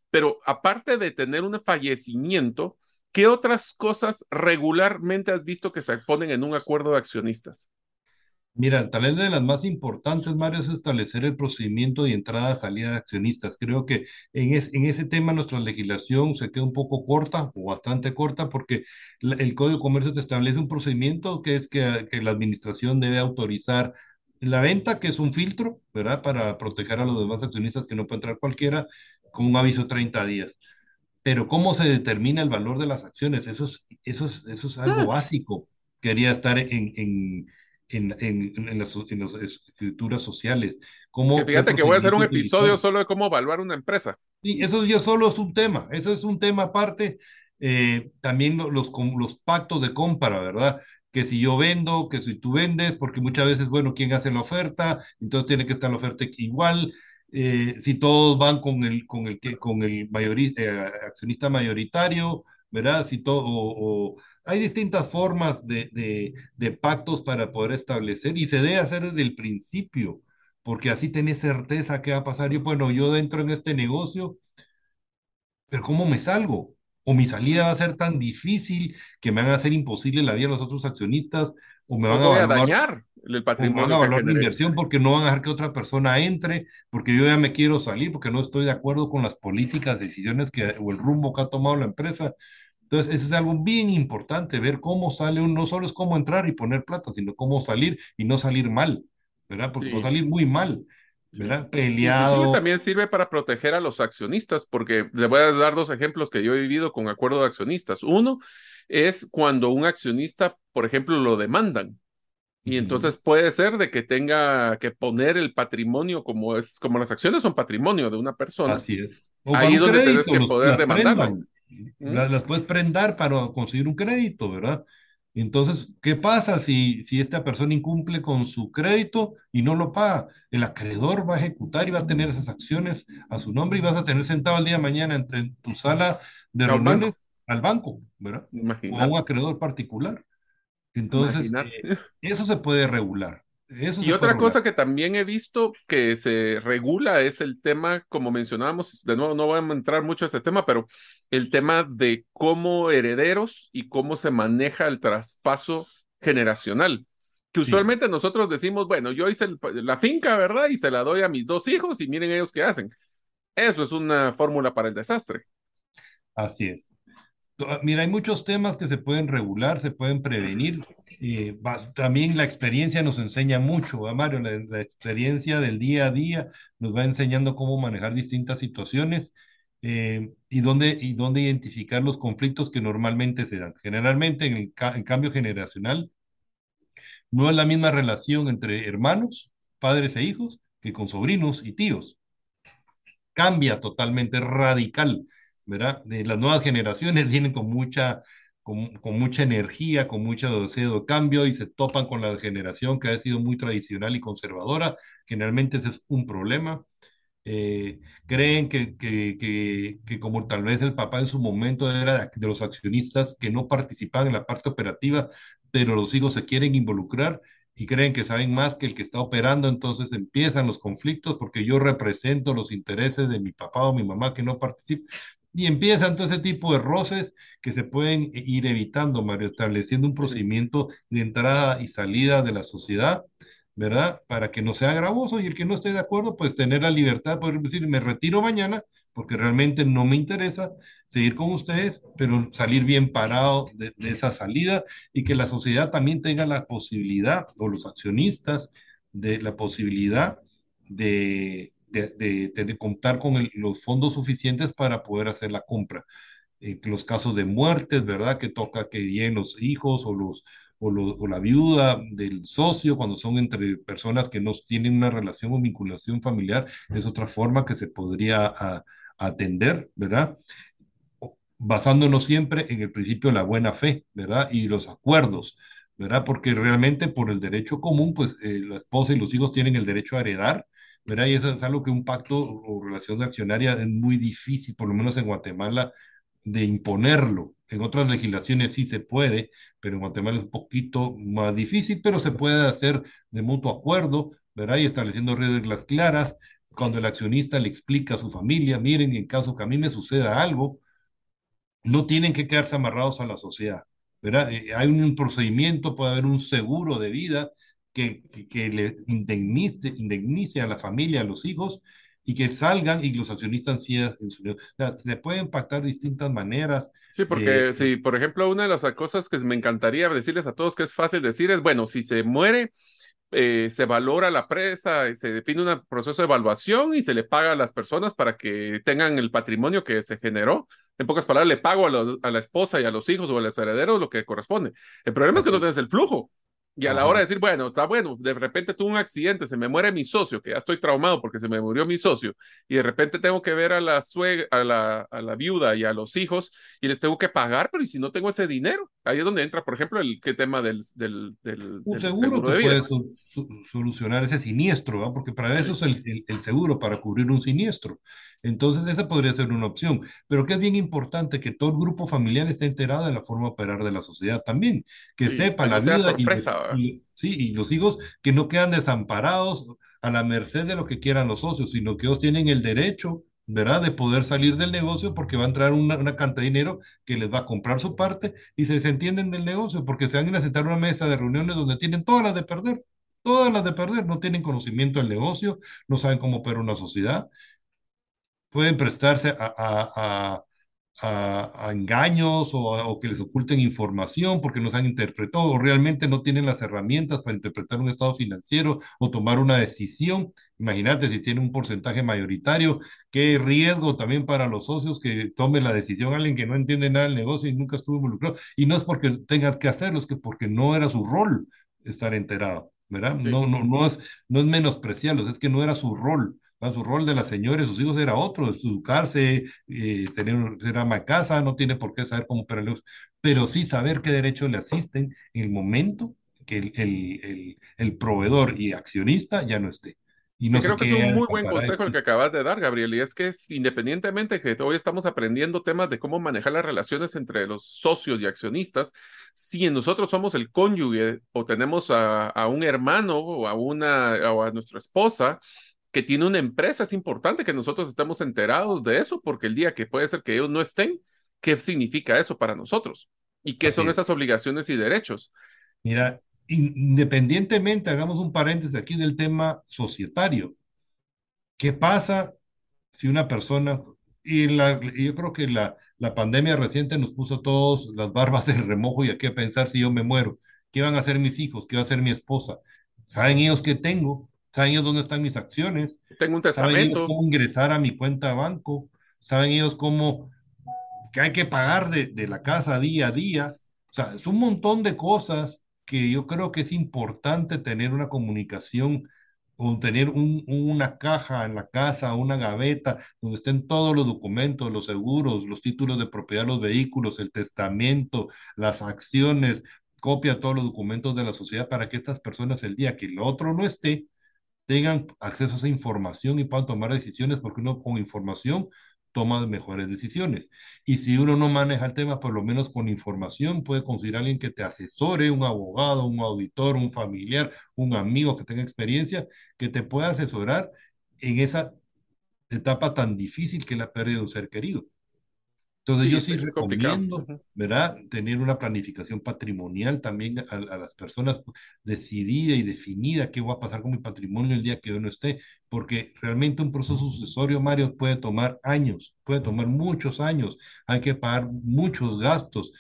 Pero aparte de tener un fallecimiento, ¿qué otras cosas regularmente has visto que se ponen en un acuerdo de accionistas? Mira, tal vez de las más importantes, Mario, es establecer el procedimiento de entrada, salida de accionistas. Creo que en, en ese tema nuestra legislación se queda un poco corta o bastante corta porque el Código de Comercio te establece un procedimiento que es que, que la administración debe autorizar la venta, que es un filtro, ¿verdad? Para proteger a los demás accionistas que no puede entrar cualquiera, con un aviso de 30 días. Pero ¿cómo se determina el valor de las acciones? Eso es, eso es, eso es algo básico. Quería estar en, en en, en, las, escrituras sociales. Cómo, fíjate que voy a hacer un episodio solo de cómo evaluar una empresa. Sí, eso ya solo es un tema, eso es un tema aparte. Eh, también los, los pactos de compra, ¿verdad? Que si yo vendo, que si tú vendes, porque muchas veces, bueno, ¿quién hace la oferta? Entonces tiene que estar la oferta igual. Eh, si todos van con el, con el, con el eh, accionista mayoritario, ¿verdad? Si todo, o hay distintas formas de, pactos para poder establecer y se debe hacer desde el principio, porque así tenés certeza que va a pasar. Yo, bueno, yo entro en este negocio, pero ¿cómo me salgo? O mi salida va a ser tan difícil que me van a hacer imposible la vida a los otros accionistas, o me van a, dañar el patrimonio. van a valorar inversión porque no van a dejar que otra persona entre, porque yo ya me quiero salir, porque no estoy de acuerdo con las políticas, decisiones que, o el rumbo que ha tomado la empresa. Entonces, eso es algo bien importante, ver cómo sale uno, no solo es cómo entrar y poner plata, sino cómo salir y no salir mal, ¿verdad? Porque no salir muy mal, ¿verdad? Peleado. también sirve para proteger a los accionistas, porque le voy a dar dos ejemplos que yo he vivido con acuerdo de accionistas. Uno es cuando un accionista, por ejemplo, lo demandan. Y entonces puede ser de que tenga que poner el patrimonio como es, como las acciones son patrimonio de una persona. Así es. Ahí es donde tienes que poder demandarlo las, puedes prendar para conseguir un crédito, ¿verdad? Entonces, ¿qué pasa si, si esta persona incumple con su crédito y no lo paga? El acreedor va a ejecutar y va a tener esas acciones a su nombre y vas a tener sentado el día de mañana en, tu sala de reuniones al banco, ¿verdad? O a un acreedor particular. Entonces, eh, eso se puede regular y otra cosa que también he visto que se regula es el tema, como mencionábamos, de nuevo no voy a entrar mucho a este tema, pero el tema de cómo herederos y cómo se maneja el traspaso generacional. Que usualmente nosotros decimos, bueno, yo hice la finca, ¿verdad? Y se la doy a mis dos hijos y miren ellos qué hacen. Eso es una fórmula para el desastre. Así es. Ah, mira, hay muchos temas que se pueden regular, se pueden prevenir. Eh, también la experiencia nos enseña mucho, ¿va, Mario? La, experiencia del día a día nos va enseñando cómo manejar distintas situaciones eh, y, dónde, y dónde identificar los conflictos que normalmente se dan. Generalmente en el cambio generacional no es la misma relación entre hermanos, padres e hijos, que con sobrinos y tíos. Cambia totalmente, radical. ¿Verdad? De las nuevas generaciones vienen con mucha, con, con, mucha energía, con mucho deseo de cambio y se topan con la generación que ha sido muy tradicional y conservadora. Generalmente ese es un problema. Eh, creen que, que, que, que, como tal vez el papá en su momento era de, los accionistas que no participaban en la parte operativa, pero los hijos se quieren involucrar y creen que saben más que el que está operando, entonces empiezan los conflictos porque yo represento los intereses de mi papá o mi mamá que no participan. Y empiezan todo ese tipo de roces que se pueden ir evitando, Mario, estableciendo un procedimiento de entrada y salida de la sociedad, ¿verdad? Para que no sea gravoso y el que no esté de acuerdo, pues tener la libertad de poder decir, me retiro mañana porque realmente no me interesa seguir con ustedes, pero salir bien parado de, de esa salida y que la sociedad también tenga la posibilidad, o los accionistas, de la posibilidad de de, contar con los fondos suficientes para poder hacer la compra. En los casos de muertes, ¿verdad? Que toca que lleguen los hijos o, los, o, la viuda del socio, cuando son entre personas que no tienen una relación o vinculación familiar, es otra forma que se podría atender, ¿verdad? Basándonos siempre en el principio de la buena fe, ¿verdad? Y los acuerdos, ¿verdad? Porque realmente por el derecho común, pues eh, la esposa y los hijos tienen el derecho a heredar, ¿verdad? Y eso es algo que un pacto o relación de accionaria es muy difícil, por lo menos en Guatemala, de imponerlo. En otras legislaciones sí se puede, pero en Guatemala es un poquito más difícil, pero se puede hacer de mutuo acuerdo, ¿verdad? Y estableciendo reglas claras. Cuando el accionista le explica a su familia, miren, en caso que a mí me suceda algo, no tienen que quedarse amarrados a la sociedad, ¿verdad? Eh, hay un procedimiento, puede haber un seguro de vida que, que, le indemnice, indemnice, a la familia, a los hijos, y que salgan y los accionistas sí, o sea, se pueden pactar de distintas maneras. Sí, porque si, por ejemplo, una de las cosas que me encantaría decirles a todos que es fácil decir es, bueno, si se muere, eh, se valora la presa, se define un proceso de evaluación y se le paga a las personas para que tengan el patrimonio que se generó. En pocas palabras, le pago a, a la esposa y a los hijos o a los herederos lo que corresponde. El problema es que no tienes el flujo. Y a la hora de decir, bueno, está bueno, de repente tuve un accidente, se me muere mi socio, que ya estoy traumado porque se me murió mi socio, y de repente tengo que ver a la suegra, a la, a la viuda y a los hijos, y les tengo que pagar, pero ¿y si no tengo ese dinero? Ahí es donde entra, por ejemplo, el ¿qué tema del, del, del, un seguro, que puede solucionar ese siniestro, ¿va? porque para eso es el, el, seguro, para cubrir un siniestro. Entonces, esa podría ser una opción, pero que es bien importante que todo el grupo familiar esté enterado de la forma de operar de la sociedad también, que sepa la vida y y, sí, y los hijos que no quedan desamparados a la merced de lo que quieran los socios, sino que ellos tienen el derecho, ¿verdad?, de poder salir del negocio porque va a entrar una, una cantidad de dinero que les va a comprar su parte y se desentienden del negocio porque se van a sentar a una mesa de reuniones donde tienen todas las de perder, todas las de perder, no tienen conocimiento del negocio, no saben cómo operar una sociedad, pueden prestarse a, a a, engaños o, que les oculten información porque no se han interpretado o realmente no tienen las herramientas para interpretar un estado financiero o tomar una decisión. Imagínate si tiene un porcentaje mayoritario, qué riesgo también para los socios que tome la decisión alguien que no entiende nada del negocio y nunca estuvo involucrado. Y no es porque tengas que hacerlo, es que porque no era su rol estar enterado, ¿verdad? No, no, no, es, no es menospreciarlos, es que no era su rol su rol de la señora y sus hijos era otro, educarse, eh, tener, ser ama casa, no tiene por qué saber cómo operar el pero sí saber qué derechos le asisten en el momento que el, el, el, proveedor y accionista ya no esté. Y no creo que es un muy buen consejo el que acabas de dar, Gabriel, y es que es, independientemente que hoy estamos aprendiendo temas de cómo manejar las relaciones entre los socios y accionistas, si nosotros somos el cónyuge o tenemos a, a un hermano o a, una, o a nuestra esposa que tiene una empresa, es importante que nosotros estemos enterados de eso, porque el día que puede ser que ellos no estén, ¿qué significa eso para nosotros? ¿Y qué son esas obligaciones y derechos? Mira, independientemente, hagamos un paréntesis aquí del tema societario. ¿Qué pasa si una persona, y, la, yo creo que la, la pandemia reciente nos puso todos las barbas de remojo y aquí a pensar si yo me muero, ¿qué van a hacer mis hijos? ¿Qué va a hacer mi esposa? ¿Saben ellos qué tengo? ¿Saben ellos dónde están mis acciones? Tengo un ¿Saben ellos testamento. cómo ingresar a mi cuenta de banco? ¿Saben ellos cómo que hay que pagar de, de la casa día a día? O sea, es un montón de cosas que yo creo que es importante tener una comunicación o tener un, una caja en la casa, una gaveta, donde estén todos los documentos, los seguros, los títulos de propiedad, los vehículos, el testamento, las acciones, copia todos los documentos de la sociedad para que estas personas el día que el otro no esté, tengan acceso a esa información y puedan tomar decisiones, porque uno con información toma mejores decisiones. Y si uno no maneja el tema, por lo menos con información, puede conseguir a alguien que te asesore, un abogado, un auditor, un familiar, un amigo que tenga experiencia, que te pueda asesorar en esa etapa tan difícil que la pérdida de un ser querido. Entonces Sí, yo sí complicado. recomiendo, Ujú. ¿verdad? Tener una planificación patrimonial también a, a las personas decidida y definida qué va a pasar con mi patrimonio el día que yo no esté, porque realmente un proceso sucesorio, Mario, puede tomar años, puede tomar muchos años, hay que pagar muchos gastos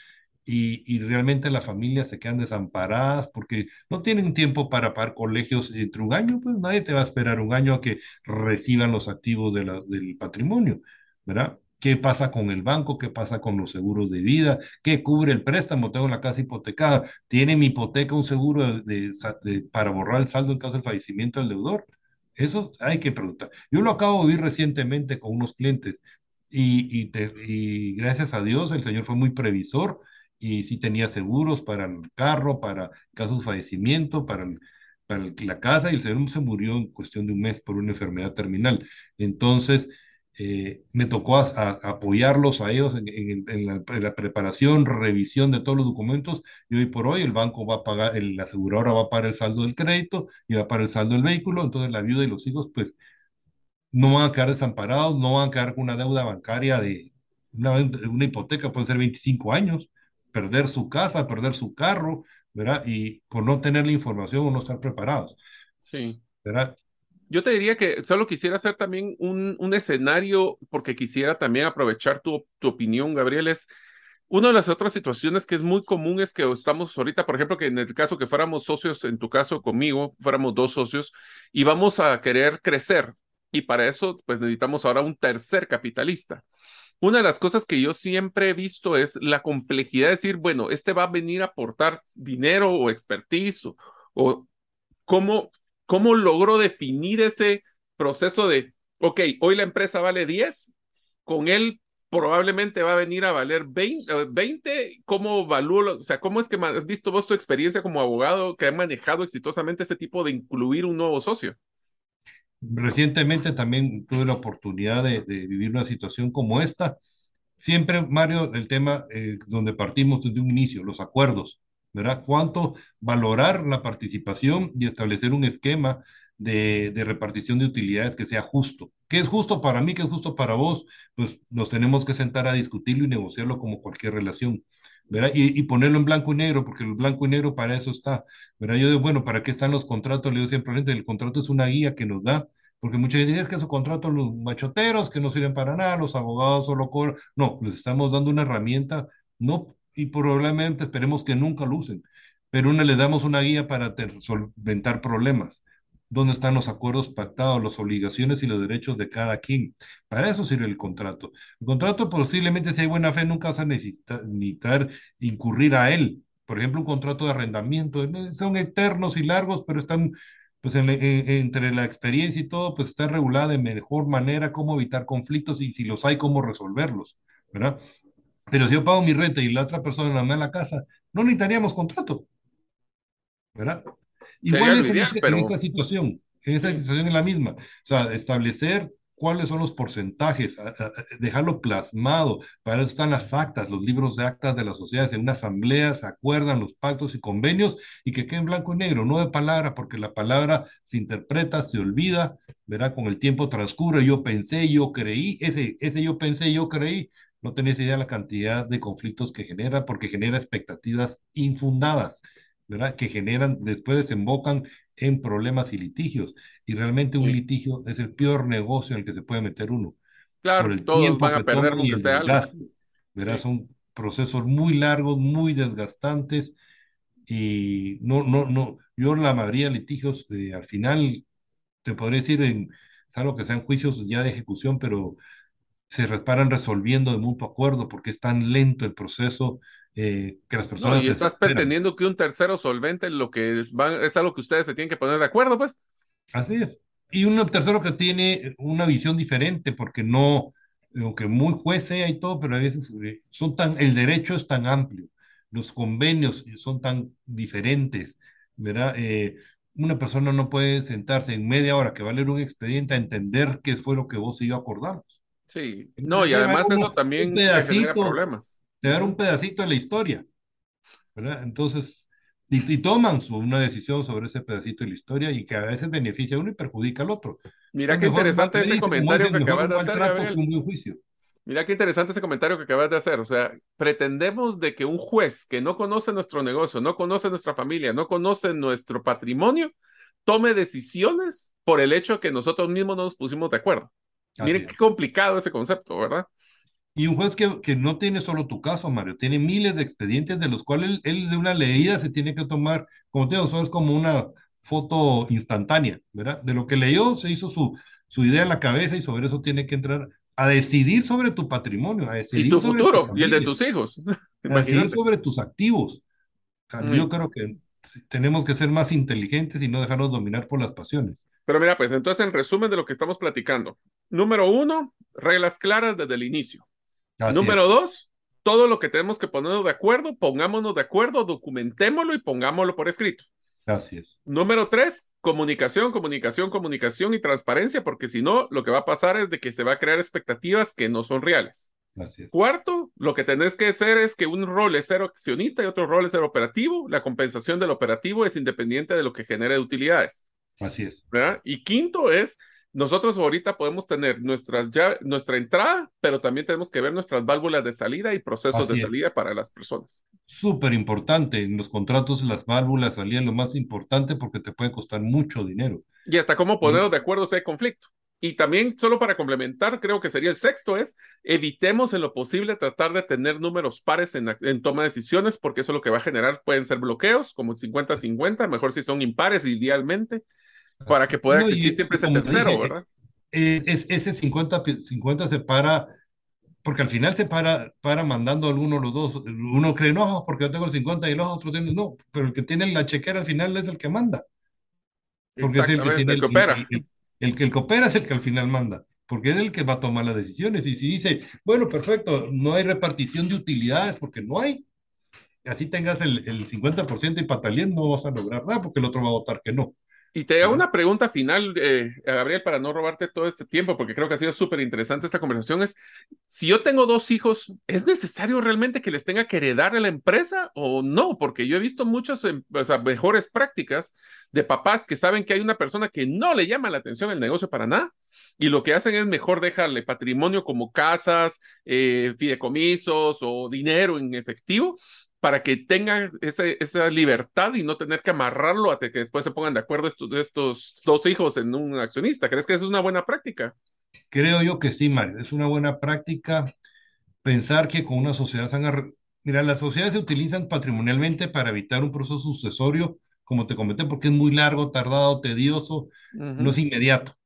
y, y realmente las familias se quedan desamparadas porque no tienen tiempo para pagar colegios entre un año, pues nadie te va a esperar un año a que reciban los activos de la- del patrimonio, ¿verdad? ¿Qué pasa con el banco? ¿Qué pasa con los seguros de vida? ¿Qué cubre el préstamo? Tengo la casa hipotecada. ¿Tiene mi hipoteca un seguro de, de para borrar el saldo en caso del fallecimiento del deudor? Eso hay que preguntar. Yo lo acabo de vivir recientemente con unos clientes y, y, te- y gracias a Dios el señor fue muy previsor y sí tenía seguros para el carro, para casos de fallecimiento, para, el- para el- la casa y el señor se murió en cuestión de un mes por una enfermedad terminal. Entonces, eh, me tocó a- a- apoyarlos a ellos en, en- en la, en la preparación, revisión de todos los documentos y hoy por hoy el banco va a pagar, el, la aseguradora va a pagar el saldo del crédito y va a pagar el saldo del vehículo, entonces la viuda y los hijos pues no van a quedar desamparados, no van a quedar con una deuda bancaria de una, una hipoteca, puede ser 25 años, perder su casa, perder su carro, ¿verdad? Y por no tener la información o no estar preparados, Sí. ¿verdad? Yo te diría que solo quisiera hacer también un, un escenario, porque quisiera también aprovechar tu, tu opinión, Gabriel, es una de las otras situaciones que es muy común es que estamos ahorita, por ejemplo, que en el caso que fuéramos socios, en tu caso conmigo, fuéramos dos socios y vamos a querer crecer. Y para eso, pues necesitamos ahora un tercer capitalista. Una de las cosas que yo siempre he visto es la complejidad de decir, bueno, este va a venir a aportar dinero o expertise o, o cómo, cómo logró definir ese proceso de, ok, hoy la empresa vale 10, con él probablemente va a venir a valer 20, eh, 20 ¿cómo evalúo? O sea, ¿cómo es que has visto vos tu experiencia como abogado que ha manejado exitosamente este tipo de incluir un nuevo socio? Recientemente también tuve la oportunidad de, de vivir una situación como esta. Siempre, Mario, el tema eh, donde partimos desde un inicio, los acuerdos, ¿verdad? ¿Cuánto valorar la participación y establecer un esquema de, de repartición de utilidades que sea justo? ¿Qué es justo para mí? ¿Qué es justo para vos? Pues nos tenemos que sentar a discutirlo y negociarlo como cualquier relación. ¿verdad? Y, y, ponerlo en blanco y negro, porque el blanco y negro para eso está, ¿verdad? Yo digo, bueno, ¿para qué están los contratos? Le digo siempre, el contrato es una guía que nos da porque muchas veces dicen que su contrato, los machoteros que no sirven para nada, los abogados solo cobran. No, les estamos dando una herramienta, no, y probablemente esperemos que nunca lo usen, pero una le damos una guía para solventar problemas. ¿Dónde están los acuerdos pactados, las obligaciones y los derechos de cada quien? Para eso sirve el contrato. El contrato posiblemente, si hay buena fe, nunca vas a incurrir a él. Por ejemplo, un contrato de arrendamiento, son eternos y largos, pero están pues en, en, entre la experiencia y todo, pues está regulada de mejor manera cómo evitar conflictos y si los hay, cómo resolverlos, ¿verdad? Pero si yo pago mi renta y la otra persona me da la casa, no necesitaríamos contrato, ¿verdad? Igual es en, ideal, este, pero... en, esta situación, en esta situación es la misma, o sea, establecer cuáles son los porcentajes, a, a, dejarlo plasmado, para eso están las actas, los libros de actas de las sociedades, en una asamblea se acuerdan los pactos y convenios y que quede en blanco y negro, no de palabra, porque la palabra se interpreta, se olvida, verá, con el tiempo transcurre, yo pensé, yo creí, ese, ese yo pensé, yo creí, no tenés idea de la cantidad de conflictos que genera, porque genera expectativas infundadas. ¿verdad? Que generan, después desembocan en problemas y litigios. Y realmente un litigio es el peor negocio en el que se puede meter uno. Claro, el todos van a perder lo que sea. ¿verdad? Son procesos muy largos, muy desgastantes y no, no, no, yo la mayoría de litigios eh, al final te podría decir en, salvo que sean juicios ya de ejecución, pero se reparan resolviendo de mutuo acuerdo porque es tan lento el proceso eh, que las personas... No, y estás pretendiendo que un tercero solvente lo que es, es algo que ustedes se tienen que poner de acuerdo, pues. Así es. Y un tercero que tiene una visión diferente porque no, aunque muy juez sea y todo, pero a veces eh, son tan, el derecho es tan amplio, los convenios son tan diferentes, ¿verdad? Eh, una persona no puede sentarse en media hora que va a leer un expediente a entender qué fue lo que vos y yo acordamos. Sí, no, y además eso también genera problemas. Le dar un pedacito de la historia, ¿verdad? Entonces, y, toman una decisión sobre ese pedacito de la historia y que a veces beneficia a uno y perjudica al otro. Mira qué interesante ese comentario que acabas de hacer. Mira qué interesante ese comentario que acabas de hacer. O sea, pretendemos de que un juez que no conoce nuestro negocio, no conoce nuestra familia, no conoce nuestro patrimonio, tome decisiones por el hecho que nosotros mismos no nos pusimos de acuerdo. Miren qué complicado ese concepto, ¿verdad? Y un juez que, que, no tiene solo tu caso, Mario, tiene miles de expedientes de los cuales él, de una leída se tiene que tomar, como te digo, es como una foto instantánea, ¿verdad? De lo que leyó, se hizo su, su idea en la cabeza y sobre eso tiene que entrar a decidir sobre tu patrimonio, a decidir y tu futuro y el de tus hijos. A decidir sobre tus activos. Yo creo que tenemos que ser más inteligentes y no dejarnos dominar por las pasiones. Pero mira, pues entonces en resumen de lo que estamos platicando. Número uno, reglas claras desde el inicio. Número dos, todo lo que tenemos que ponernos de acuerdo, pongámonos de acuerdo, documentémoslo y pongámoslo por escrito. Así es. Número tres, comunicación, comunicación, comunicación y transparencia, porque si no, lo que va a pasar es de que se va a crear expectativas que no son reales. Así es. Cuarto, lo que tenés que hacer es que un rol es ser accionista y otro rol es ser operativo. La compensación del operativo es independiente de lo que genere utilidades. Así es. ¿verdad? Y quinto es nosotros ahorita podemos tener nuestras nuestra entrada, pero también tenemos que ver nuestras válvulas de salida y procesos de salida para las personas. Súper importante. En los contratos, las válvulas de salida es lo más importante porque te puede costar mucho dinero. Y hasta cómo ponernos de acuerdo si hay conflicto. Y también, solo para complementar, creo que sería el sexto, es evitemos en lo posible tratar de tener números pares en, en toma de decisiones, porque eso lo que va a generar pueden ser bloqueos, como 50-50, mejor si son impares idealmente para que pueda existir siempre ese tercero, ¿verdad? Eh, es, ese 50, 50 se para, porque al final se para, para mandando alguno los dos. Uno cree, no, porque yo tengo el 50 y los otros tienen, no, pero el que tiene la chequera al final es el que manda. Porque es el que tiene el, opera. El, que el que opera es el que al final manda, porque es el que va a tomar las decisiones. Y si dice, bueno, perfecto, no hay repartición de utilidades porque no hay, así tengas el, el 50% y patalien, no vas a lograr nada porque el otro va a votar que no. Y te hago una pregunta final, eh, Gabriel, para no robarte todo este tiempo, porque creo que ha sido súper interesante esta conversación. Es, si yo tengo dos hijos, ¿es necesario realmente que les tenga que heredar a la empresa o no? Porque yo he visto muchas em, mejores prácticas de papás que saben que hay una persona que no le llama la atención el negocio para nada y lo que hacen es mejor dejarle patrimonio como casas, eh, fideicomisos o dinero en efectivo para que tengan esa libertad y no tener que amarrarlo hasta que después se pongan de acuerdo estos, estos dos hijos en un accionista. ¿Crees que es una buena práctica? Creo yo que sí, Mario. Es una buena práctica pensar que con una sociedad Mira, las sociedades se utilizan patrimonialmente para evitar un proceso sucesorio, como te comenté, porque es muy largo, tardado, tedioso, no es inmediato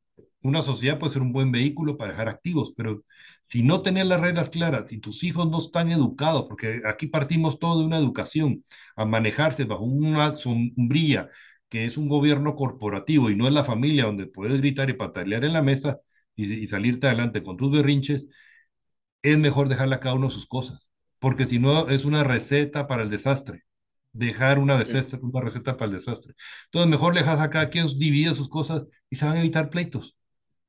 una sociedad puede ser un buen vehículo para dejar activos, pero si no tenés las reglas claras, si tus hijos no están educados, porque aquí partimos todo de una educación, a manejarse bajo una sombrilla que es un gobierno corporativo y no es la familia donde puedes gritar y patalear en la mesa y, salirte adelante con tus berrinches, es mejor dejarle a cada uno sus cosas, porque si no es una receta para el desastre dejar una, desastre, una receta para el desastre. Entonces, mejor le dejas a cada quien divide sus cosas y se van a evitar pleitos.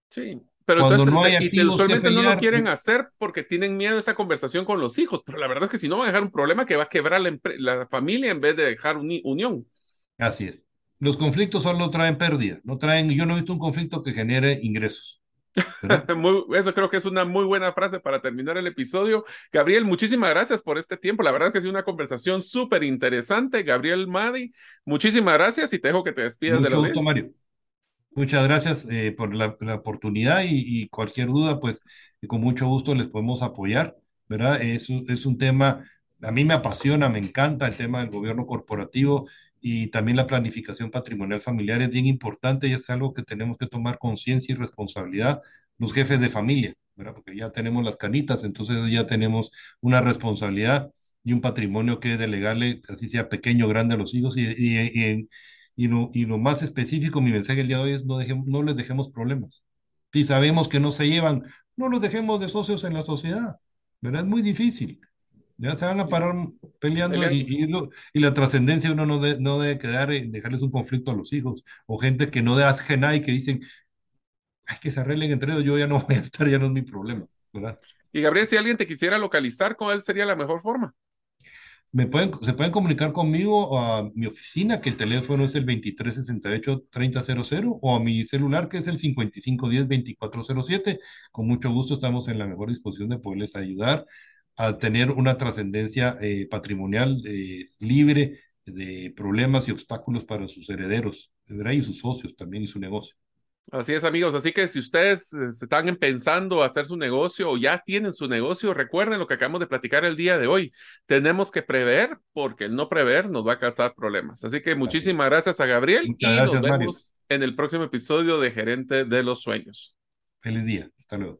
Sí, pero Cuando no hay y usualmente no lo quieren hacer porque tienen miedo a esa conversación con los hijos, pero la verdad es que si no van a dejar un problema que va a quebrar la, la familia en vez de dejar unión. Así es. Los conflictos solo traen pérdida, no traen, yo no he visto un conflicto que genere ingresos. eso creo que es una muy buena frase para terminar el episodio. Gabriel, muchísimas gracias por este tiempo. La verdad es que ha sido una conversación súper interesante. Gabriel Madi, muchísimas gracias y te dejo que te despidas de la gusto, Mario. Muchas gracias eh, por la, oportunidad y, cualquier duda, pues con mucho gusto les podemos apoyar, ¿verdad? Es, es un tema, a mí me apasiona, me encanta el tema del gobierno corporativo y también la planificación patrimonial familiar es bien importante y es algo que tenemos que tomar conciencia y responsabilidad los jefes de familia, ¿verdad? Porque ya tenemos las canitas, entonces ya tenemos una responsabilidad y un patrimonio que delegarle, así sea pequeño o grande a los hijos y, y, y, lo, y lo más específico, mi mensaje el día de hoy es no, dejemos, no les dejemos problemas. Si sabemos que no se llevan, no los dejemos de socios en la sociedad, ¿verdad? Es muy difícil. Ya se van a parar peleando y, y, la trascendencia uno no, no debe quedar en dejarles un conflicto a los hijos o gente que no de nada y que dicen, hay que se arreglen entre ellos, yo ya no voy a estar, ya no es mi problema, ¿verdad? Y Gabriel, si alguien te quisiera localizar, ¿con él sería la mejor forma? Me pueden, se pueden comunicar conmigo a mi oficina, que el teléfono es el 2368-3000, o a mi celular, que es el 5510-2407. Con mucho gusto estamos en la mejor disposición de poderles ayudar a tener una trascendencia eh, patrimonial eh, libre de problemas y obstáculos para sus herederos, ¿verdad? y sus socios también y su negocio. Así es, amigos. Así que si ustedes eh, están pensando hacer su negocio o ya tienen su negocio, recuerden lo que acabamos de platicar el día de hoy. Tenemos que prever porque el no prever nos va a causar problemas. Así que muchísimas gracias a Gabriel y nos vemos en el próximo episodio de Gerente de los Sueños. Feliz día. Hasta luego.